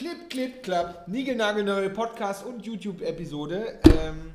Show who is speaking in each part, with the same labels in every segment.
Speaker 1: Clip, Clip, Klapp, niegelnagelneue Podcast- und YouTube-Episode. Ähm,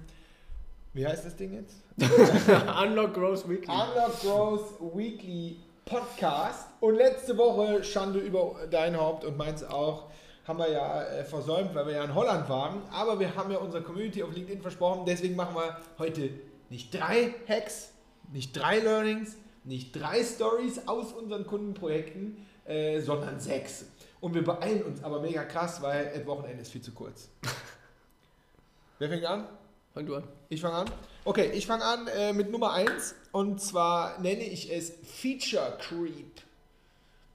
Speaker 1: wie heißt das Ding jetzt?
Speaker 2: Unlock Growth Weekly.
Speaker 1: Unlock Growth Weekly Podcast. Und letzte Woche, Schande über dein Haupt und meins auch, haben wir ja äh, versäumt, weil wir ja in Holland waren. Aber wir haben ja unserer Community auf LinkedIn versprochen, deswegen machen wir heute nicht drei Hacks, nicht drei Learnings, nicht drei Stories aus unseren Kundenprojekten, äh, sondern sechs. Und wir beeilen uns aber mega krass, weil das Wochenende ist viel zu kurz. Wer fängt an?
Speaker 2: Fang du an.
Speaker 1: Ich fange an. Okay, ich fange an äh, mit Nummer 1 und zwar nenne ich es Feature Creep.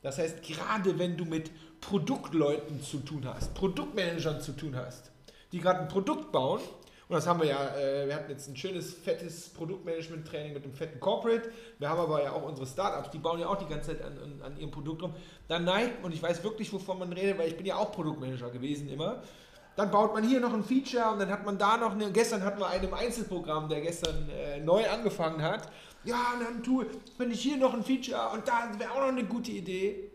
Speaker 1: Das heißt, gerade wenn du mit Produktleuten zu tun hast, Produktmanagern zu tun hast, die gerade ein Produkt bauen, und das haben wir ja, äh, wir hatten jetzt ein schönes, fettes Produktmanagement-Training mit einem fetten Corporate, wir haben aber ja auch unsere Startups, die bauen ja auch die ganze Zeit an, an, an ihrem Produkt rum. Dann neigt, und ich weiß wirklich, wovon man redet, weil ich bin ja auch Produktmanager gewesen immer, dann baut man hier noch ein Feature und dann hat man da noch eine. Gestern hatten wir einen im Einzelprogramm, der gestern äh, neu angefangen hat. Ja, und dann tue, wenn ich hier noch ein Feature und da wäre auch noch eine gute Idee.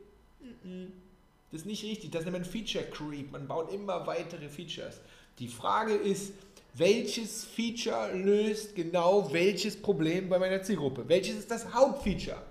Speaker 1: Das ist nicht richtig. Das nennt man Feature Creep. Man baut immer weitere Features. Die Frage ist, welches Feature löst genau welches Problem bei meiner Zielgruppe? Welches ist das Hauptfeature?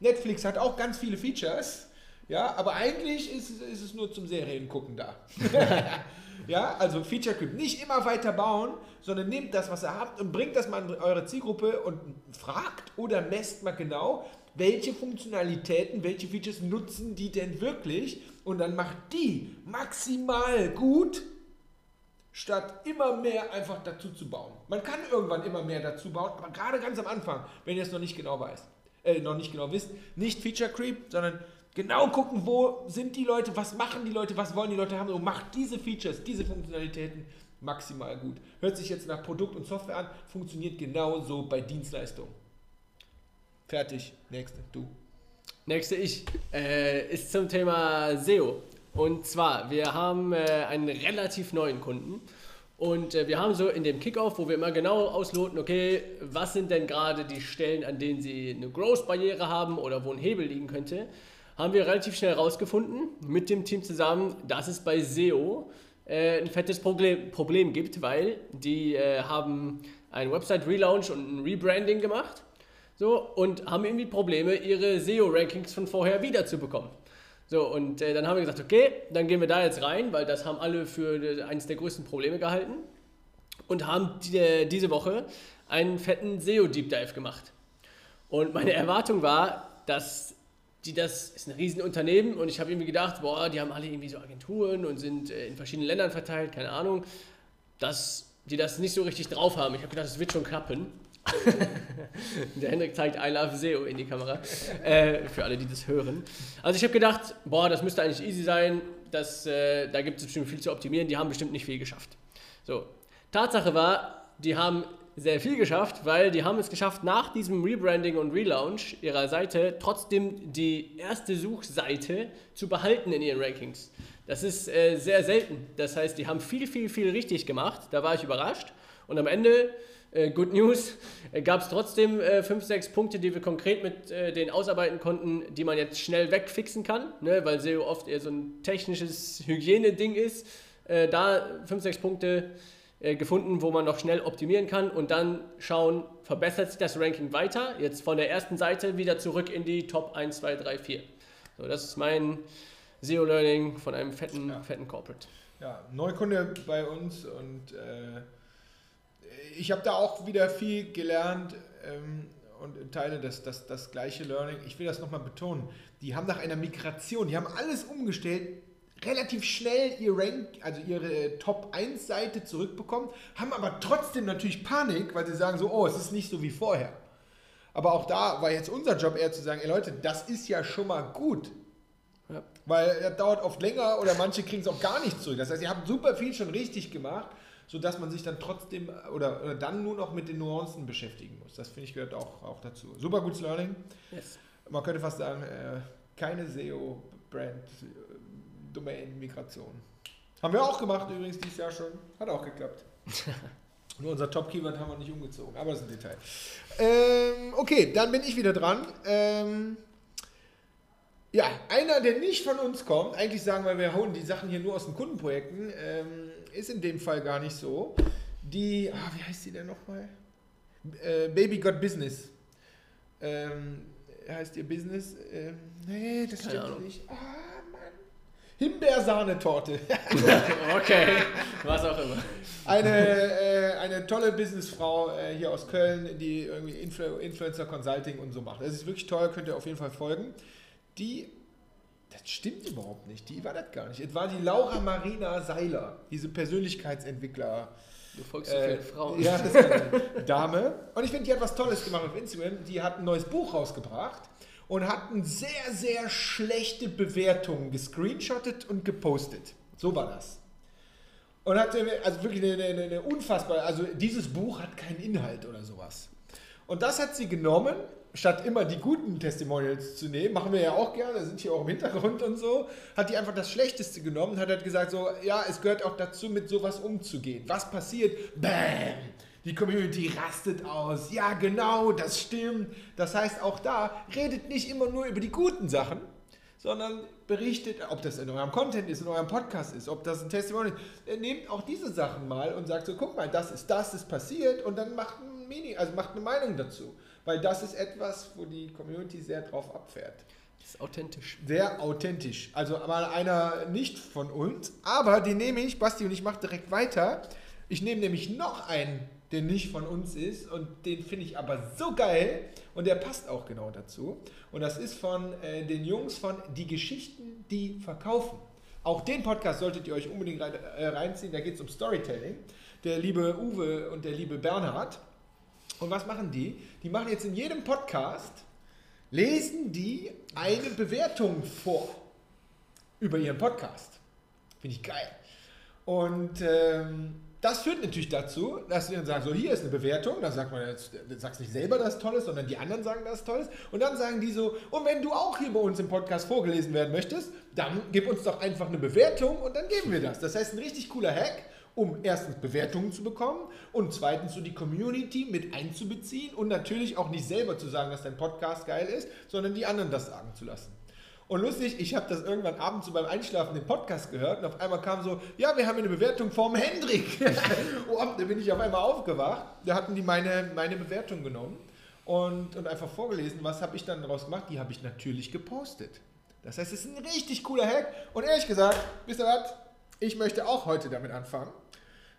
Speaker 1: Netflix hat auch ganz viele Features, ja, aber eigentlich ist, ist es nur zum Serien gucken da. ja, also Feature Creep. Nicht immer weiter bauen, sondern nehmt das, was ihr habt und bringt das mal in eure Zielgruppe und fragt oder messt mal genau, welche Funktionalitäten, welche Features nutzen die denn wirklich und dann macht die maximal gut statt immer mehr einfach dazu zu bauen. Man kann irgendwann immer mehr dazu bauen, aber gerade ganz am Anfang, wenn ihr es noch nicht genau weißt, äh, noch nicht genau wisst, nicht Feature Creep, sondern genau gucken, wo sind die Leute, was machen die Leute, was wollen die Leute haben und macht diese Features, diese Funktionalitäten maximal gut. Hört sich jetzt nach Produkt und Software an, funktioniert genauso bei Dienstleistungen. Fertig, nächste, du.
Speaker 2: Nächste ich äh, ist zum Thema SEO. Und zwar, wir haben äh, einen relativ neuen Kunden und äh, wir haben so in dem Kickoff, wo wir immer genau ausloten, okay, was sind denn gerade die Stellen, an denen sie eine Growth-Barriere haben oder wo ein Hebel liegen könnte, haben wir relativ schnell herausgefunden mit dem Team zusammen, dass es bei SEO äh, ein fettes Problem, Problem gibt, weil die äh, haben einen Website-Relaunch und ein Rebranding gemacht so, und haben irgendwie Probleme, ihre SEO-Rankings von vorher wiederzubekommen. So, und äh, dann haben wir gesagt, okay, dann gehen wir da jetzt rein, weil das haben alle für äh, eines der größten Probleme gehalten und haben die, äh, diese Woche einen fetten SEO-Deep Dive gemacht. Und meine Erwartung war, dass die das ist ein Riesenunternehmen und ich habe irgendwie gedacht, boah, die haben alle irgendwie so Agenturen und sind äh, in verschiedenen Ländern verteilt, keine Ahnung, dass die das nicht so richtig drauf haben. Ich habe gedacht, es wird schon klappen. Der Hendrik zeigt I Love SEO in die Kamera, äh, für alle, die das hören. Also ich habe gedacht, boah, das müsste eigentlich easy sein, das, äh, da gibt es bestimmt viel zu optimieren, die haben bestimmt nicht viel geschafft. So, Tatsache war, die haben sehr viel geschafft, weil die haben es geschafft, nach diesem Rebranding und Relaunch ihrer Seite trotzdem die erste Suchseite zu behalten in ihren Rankings. Das ist äh, sehr selten. Das heißt, die haben viel, viel, viel richtig gemacht. Da war ich überrascht. Und am Ende, äh, Good News, äh, gab es trotzdem äh, fünf, sechs Punkte, die wir konkret mit äh, denen ausarbeiten konnten, die man jetzt schnell wegfixen kann, ne? weil SEO oft eher so ein technisches Hygieneding ist. Äh, da fünf, sechs Punkte äh, gefunden, wo man noch schnell optimieren kann und dann schauen, verbessert sich das Ranking weiter, jetzt von der ersten Seite wieder zurück in die Top 1, 2, 3, 4. So, das ist mein SEO-Learning von einem fetten,
Speaker 1: Ja.
Speaker 2: fetten Corporate.
Speaker 1: Ja, Neukunde bei uns und äh, ich habe da auch wieder viel gelernt ähm, und teile das, das, das gleiche Learning. Ich will das nochmal betonen. Die haben nach einer Migration, die haben alles umgestellt, relativ schnell ihr Rank, also ihre Top 1 Seite zurückbekommen, haben aber trotzdem natürlich Panik, weil sie sagen so, oh, es ist nicht so wie vorher. Aber auch da war jetzt unser Job eher zu sagen, ey Leute, das ist ja schon mal gut.
Speaker 2: Ja.
Speaker 1: Weil das dauert oft länger oder manche kriegen es auch gar nicht zurück. Das heißt, ihr habt super viel schon richtig gemacht, sodass man sich dann trotzdem oder, oder dann nur noch mit den Nuancen beschäftigen muss. Das finde ich gehört auch, auch dazu. Super gutes Learning.
Speaker 2: Yes.
Speaker 1: Man könnte fast sagen, äh, keine SEO-Brand-Domain-Migration. Haben wir auch gemacht übrigens dieses Jahr schon. Hat auch geklappt. Nur unser Top-Keyword haben wir nicht umgezogen, aber das ist ein Detail. Ähm, okay, dann bin ich wieder dran. Ähm, Ja, einer, der nicht von uns kommt, eigentlich sagen wir, wir hauen die Sachen hier nur aus den Kundenprojekten, ähm, ist in dem Fall gar nicht so. Die, ah, wie heißt die denn nochmal? Äh, Baby Got Business. Ähm, heißt ihr Business? Ähm, nee, das
Speaker 2: Keine
Speaker 1: stimmt
Speaker 2: Ahnung.
Speaker 1: nicht. Ah, Mann. Himbeersahnetorte.
Speaker 2: Okay, was auch immer.
Speaker 1: Eine, äh, eine tolle Businessfrau äh, hier aus Köln, die irgendwie Influ Influencer Consulting und so macht. Das ist wirklich toll, könnt ihr auf jeden Fall folgen. Die, das stimmt überhaupt nicht, die war das gar nicht. Es war die Laura Marina Seiler, diese Persönlichkeitsentwickler.
Speaker 2: Du folgst so
Speaker 1: Äh,
Speaker 2: Frauen.
Speaker 1: Ja, das ist eine Dame. Und ich finde, die hat was Tolles gemacht auf Instagram. Die hat ein neues Buch rausgebracht und hat ein sehr, sehr schlechte Bewertungen gescreenshottet und gepostet. So war das. Und hat äh, also wirklich eine, eine, eine unfassbare, also dieses Buch hat keinen Inhalt oder sowas. Und das hat sie genommen, statt immer die guten Testimonials zu nehmen, machen wir ja auch gerne, sind hier auch im Hintergrund und so, hat die einfach das Schlechteste genommen, hat halt gesagt so, ja, es gehört auch dazu, mit sowas umzugehen. Was passiert? Bam! Die Community rastet aus. Ja, genau, das stimmt. Das heißt, auch da redet nicht immer nur über die guten Sachen, sondern berichtet, ob das in eurem Content ist, in eurem Podcast ist, ob das ein Testimonial ist. Äh, Nehmt auch diese Sachen mal und sagt so, guck mal, das ist das ist passiert und dann macht ein Mini, also macht eine Meinung dazu. Weil das ist etwas, wo die Community sehr drauf abfährt.
Speaker 2: Das ist authentisch.
Speaker 1: Sehr authentisch. Also mal einer nicht von uns, aber den nehme ich, Basti und ich mache direkt weiter. Ich nehme nämlich noch einen, der nicht von uns ist und den finde ich aber so geil und der passt auch genau dazu. Und das ist von äh, den Jungs von Die Geschichten, die verkaufen. Auch den Podcast solltet ihr euch unbedingt rein, äh, reinziehen, da geht es um Storytelling. Der liebe Uwe und der liebe Bernhard. Und was machen die? Die machen jetzt in jedem Podcast, lesen die eine Bewertung vor über ihren Podcast. Finde ich geil. Und ähm, das führt natürlich dazu, dass wir dann sagen, so hier ist eine Bewertung, da sagt man jetzt, sagst nicht selber, dass es toll ist, sondern die anderen sagen, dass es toll ist. Und dann sagen die so, und wenn du auch hier bei uns im Podcast vorgelesen werden möchtest, dann gib uns doch einfach eine Bewertung und dann geben wir das. Das heißt, ein richtig cooler Hack, um erstens Bewertungen zu bekommen und zweitens so die Community mit einzubeziehen und natürlich auch nicht selber zu sagen, dass dein Podcast geil ist, sondern die anderen das sagen zu lassen. Und lustig, ich habe das irgendwann abends so beim Einschlafen den Podcast gehört und auf einmal kam so, ja, wir haben eine Bewertung vom Hendrik. oh, da bin ich auf einmal aufgewacht. Da hatten die meine, meine Bewertung genommen und, und einfach vorgelesen. Was habe ich dann daraus gemacht? Die habe ich natürlich gepostet. Das heißt, es ist ein richtig cooler Hack. Und ehrlich gesagt, wisst ihr was? Ich möchte auch heute damit anfangen,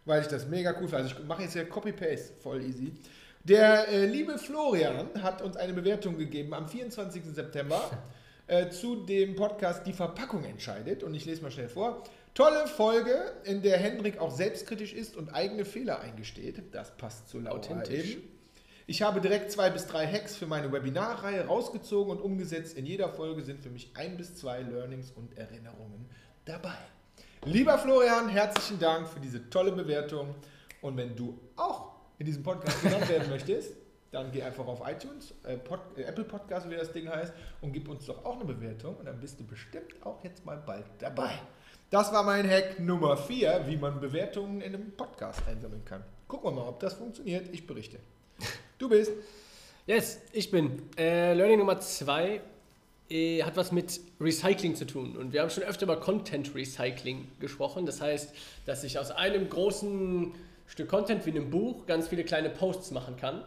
Speaker 1: weil ich das mega cool finde. Also ich mache jetzt hier Copy-Paste, voll easy. Der äh, liebe Florian hat uns eine Bewertung gegeben am 24. September äh, zu dem Podcast Die Verpackung entscheidet. Und ich lese mal schnell vor. Tolle Folge, in der Hendrik auch selbstkritisch ist und eigene Fehler eingesteht. Das passt zu Laura
Speaker 2: Authentisch.
Speaker 1: eben. Ich habe direkt zwei bis drei Hacks für meine Webinarreihe rausgezogen und umgesetzt. In jeder Folge sind für mich ein bis zwei Learnings und Erinnerungen dabei. Lieber Florian, herzlichen Dank für diese tolle Bewertung. Und wenn du auch in diesem Podcast genannt werden möchtest, dann geh einfach auf iTunes, äh, Pod, äh, Apple Podcast, wie das Ding heißt, und gib uns doch auch eine Bewertung. Und dann bist du bestimmt auch jetzt mal bald dabei. Das war mein Hack Nummer 4, wie man Bewertungen in einem Podcast einsammeln kann. Gucken wir mal, ob das funktioniert. Ich berichte. Du bist.
Speaker 2: Yes, ich bin. Äh, Learning Nummer zwei äh, hat was mit Recycling zu tun. Und wir haben schon öfter über Content Recycling gesprochen. Das heißt, dass ich aus einem großen Stück Content wie einem Buch ganz viele kleine Posts machen kann.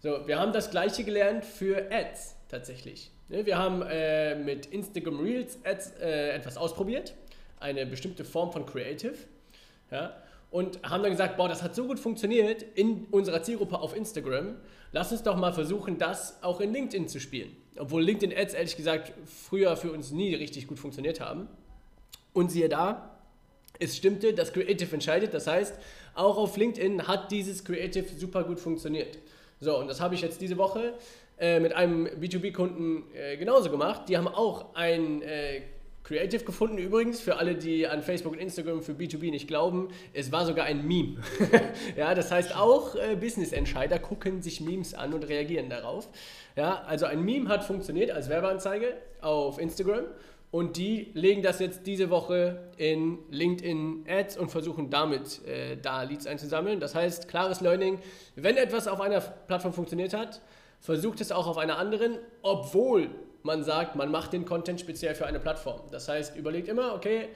Speaker 2: So, wir haben das gleiche gelernt für Ads tatsächlich. Ne, Wir haben äh, mit Instagram Reels Ads äh, etwas ausprobiert, eine bestimmte Form von Creative. Ja, und haben dann gesagt, boah, das hat so gut funktioniert in unserer Zielgruppe auf Instagram. Lass uns doch mal versuchen, das auch in LinkedIn zu spielen. Obwohl LinkedIn Ads ehrlich gesagt früher für uns nie richtig gut funktioniert haben. Und siehe da, es stimmte, das Creative entscheidet. Das heißt, auch auf LinkedIn hat dieses Creative super gut funktioniert. So, und das habe ich jetzt diese Woche äh, mit einem B2B-Kunden äh, genauso gemacht. Die haben auch ein äh, Creative gefunden, übrigens, für alle, die an Facebook und Instagram für B2B nicht glauben. Es war sogar ein Meme. ja, das heißt, auch äh, Business-Entscheider gucken sich Memes an und reagieren darauf. Ja, also ein Meme hat funktioniert als Werbeanzeige auf Instagram. Und die legen das jetzt diese Woche in LinkedIn Ads und versuchen damit äh, da Leads einzusammeln. Das heißt, klares Learning, wenn etwas auf einer Plattform funktioniert hat, versucht es auch auf einer anderen, obwohl man sagt, man macht den Content speziell für eine Plattform. Das heißt, überlegt immer, okay,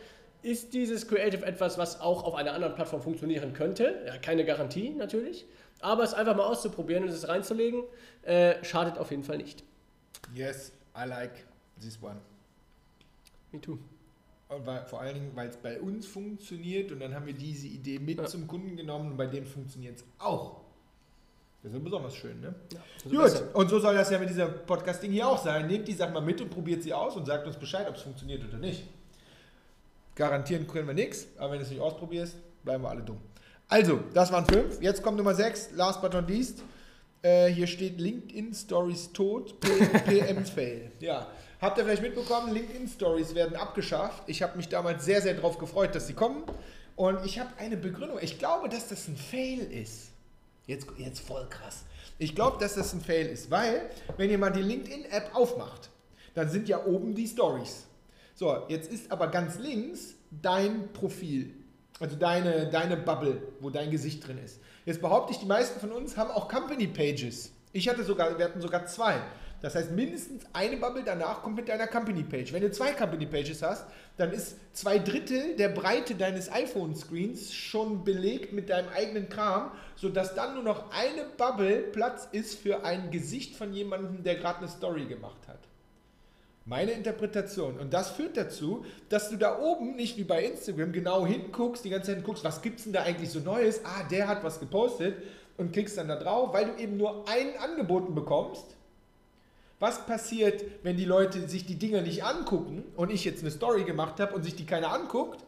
Speaker 2: ist dieses Creative etwas, was auch auf einer anderen Plattform funktionieren könnte? Ja, keine Garantie natürlich, aber es einfach mal auszuprobieren und es reinzulegen, äh, schadet auf jeden Fall nicht.
Speaker 1: Yes, I like this one.
Speaker 2: Me too.
Speaker 1: Und weil, vor allen Dingen, weil es bei uns funktioniert und dann haben wir diese Idee mit
Speaker 2: Ja.
Speaker 1: zum Kunden genommen und bei dem funktioniert es auch. Das ist ja besonders schön, ne?
Speaker 2: Ja,
Speaker 1: Gut, und so soll das ja mit dieser Podcasting hier auch sein. Nehmt die Sachen mal mit und probiert sie aus und sagt uns Bescheid, ob es funktioniert oder nicht. Garantieren können wir nichts, aber wenn du es nicht ausprobierst, bleiben wir alle dumm. Also, das waren fünf. Jetzt kommt Nummer sechs, last but not least. Äh, hier steht LinkedIn Stories tot, PM Fail. Ja, habt ihr vielleicht mitbekommen, LinkedIn Stories werden abgeschafft. Ich habe mich damals sehr, sehr darauf gefreut, dass sie kommen. Und ich habe eine Begründung. Ich glaube, dass das ein Fail ist. Jetzt, jetzt voll krass. Ich glaube, dass das ein Fail ist, weil, wenn ihr mal die LinkedIn-App aufmacht, dann sind ja oben die Stories. So, jetzt ist aber ganz links dein Profil. Also deine, deine Bubble, wo dein Gesicht drin ist. Jetzt behaupte ich, die meisten von uns haben auch Company Pages. Ich hatte sogar, wir hatten sogar zwei. Das heißt, mindestens eine Bubble danach kommt mit deiner Company Page. Wenn du zwei Company Pages hast, dann ist zwei Drittel der Breite deines iPhone-Screens schon belegt mit deinem eigenen Kram, sodass dann nur noch eine Bubble Platz ist für ein Gesicht von jemandem, der gerade eine Story gemacht hat. Meine Interpretation. Und das führt dazu, dass du da oben nicht wie bei Instagram genau hinguckst, die ganze Zeit guckst, was gibt's denn da eigentlich so Neues? Ah, der hat was gepostet und klickst dann da drauf, weil du eben nur einen angeboten bekommst. Was passiert, wenn die Leute sich die Dinger nicht angucken und ich jetzt eine Story gemacht habe und sich die keiner anguckt?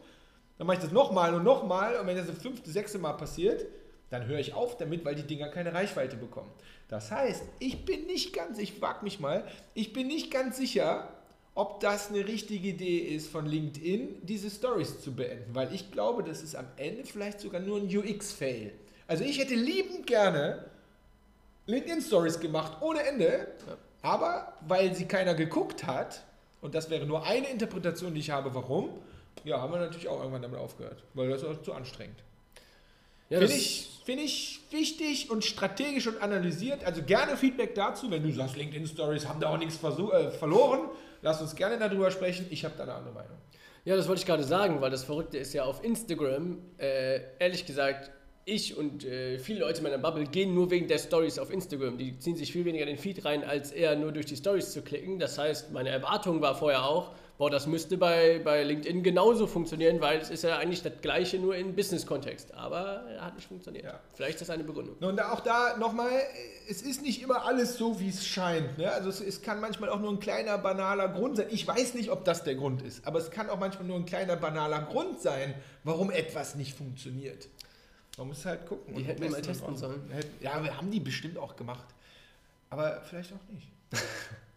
Speaker 1: Dann mache ich das nochmal und nochmal und wenn das das fünfte, sechste Mal passiert, dann höre ich auf damit, weil die Dinger keine Reichweite bekommen. Das heißt, ich bin nicht ganz, ich wage mich mal, ich bin nicht ganz sicher, ob das eine richtige Idee ist von LinkedIn, diese Stories zu beenden, weil ich glaube, das ist am Ende vielleicht sogar nur ein UX-Fail. Also ich hätte liebend gerne LinkedIn-Stories gemacht ohne Ende, aber weil sie keiner geguckt hat, und das wäre nur eine Interpretation, die ich habe, warum, ja, haben wir natürlich auch irgendwann damit aufgehört, weil das ist auch zu anstrengend.
Speaker 2: Ja,
Speaker 1: Finde ich, find ich wichtig und strategisch und analysiert. Also gerne Feedback dazu, wenn du sagst, LinkedIn Stories haben da auch nichts äh, verloren. Lass uns gerne darüber sprechen. Ich habe da eine andere Meinung.
Speaker 2: Ja, das wollte ich gerade sagen, weil das Verrückte ist ja auf Instagram, äh, ehrlich gesagt, ich und äh, viele Leute in meiner Bubble gehen nur wegen der Stories auf Instagram. Die ziehen sich viel weniger in den Feed rein, als eher nur durch die Stories zu klicken. Das heißt, meine Erwartung war vorher auch, boah, das müsste bei, bei LinkedIn genauso funktionieren, weil es ist ja eigentlich das Gleiche, nur in Business-Kontext. Aber er hat nicht funktioniert.
Speaker 1: Ja.
Speaker 2: Vielleicht ist das eine Begründung.
Speaker 1: Und auch da nochmal, es ist nicht immer alles so, wie es scheint. Ne? Also es, es kann manchmal auch nur ein kleiner, banaler Grund sein. Ich weiß nicht, ob das der Grund ist, aber es kann auch manchmal nur ein kleiner, banaler Grund sein, warum etwas nicht funktioniert. Man muss halt gucken.
Speaker 2: Die
Speaker 1: und
Speaker 2: hätten wir mal
Speaker 1: testen
Speaker 2: sollen.
Speaker 1: Ja, wir haben die bestimmt auch gemacht. Aber vielleicht auch nicht.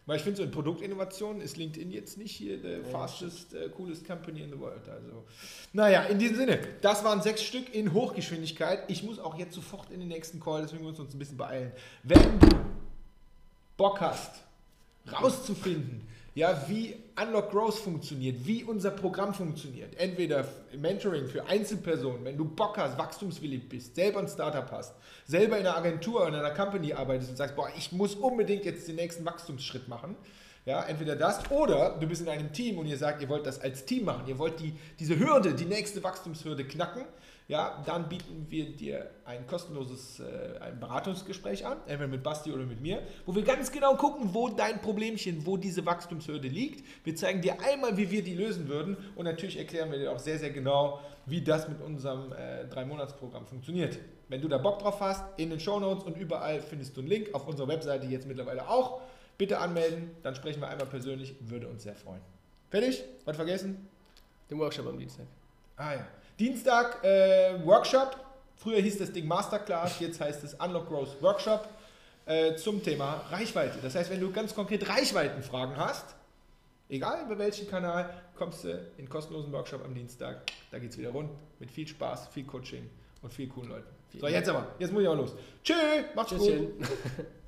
Speaker 1: Weil ich finde, so in Produktinnovationen ist LinkedIn jetzt nicht hier the fastest, äh, coolest company in the world. Also, naja, in diesem Sinne, das waren sechs Stück in Hochgeschwindigkeit. Ich muss auch jetzt sofort in den nächsten Call, deswegen müssen wir uns ein bisschen beeilen. Wenn du Bock hast, rauszufinden, ja, wie Unlock Growth funktioniert, wie unser Programm funktioniert. Entweder Mentoring für Einzelpersonen, wenn du Bock hast, wachstumswillig bist, selber ein Startup hast, selber in einer Agentur oder in einer Company arbeitest und sagst, boah, ich muss unbedingt jetzt den nächsten Wachstumsschritt machen. Ja, entweder das oder du bist in einem Team und ihr sagt, ihr wollt das als Team machen, ihr wollt die, diese Hürde, die nächste Wachstumshürde knacken, ja, dann bieten wir dir ein kostenloses äh, ein Beratungsgespräch an, entweder mit Basti oder mit mir, wo wir ganz genau gucken, wo dein Problemchen, wo diese Wachstumshürde liegt. Wir zeigen dir einmal, wie wir die lösen würden und natürlich erklären wir dir auch sehr, sehr genau, wie das mit unserem äh, Drei-Monats-Programm funktioniert. Wenn du da Bock drauf hast, in den Shownotes und überall findest du einen Link, auf unserer Webseite jetzt mittlerweile auch. Bitte anmelden, dann sprechen wir einmal persönlich, würde uns sehr freuen. Fertig? Was vergessen?
Speaker 2: Den Workshop am Dienstag.
Speaker 1: Ah ja. Dienstag äh, Workshop. Früher hieß das Ding Masterclass, jetzt heißt es Unlock Growth Workshop äh, zum Thema Reichweite. Das heißt, wenn du ganz konkret Reichweitenfragen hast, egal über welchen Kanal, kommst du in den kostenlosen Workshop am Dienstag. Da geht es wieder rund mit viel Spaß, viel Coaching und viel coolen Leuten. So, jetzt aber. Jetzt muss ich auch los. Tschö, macht's gut.
Speaker 2: Tschüsschen.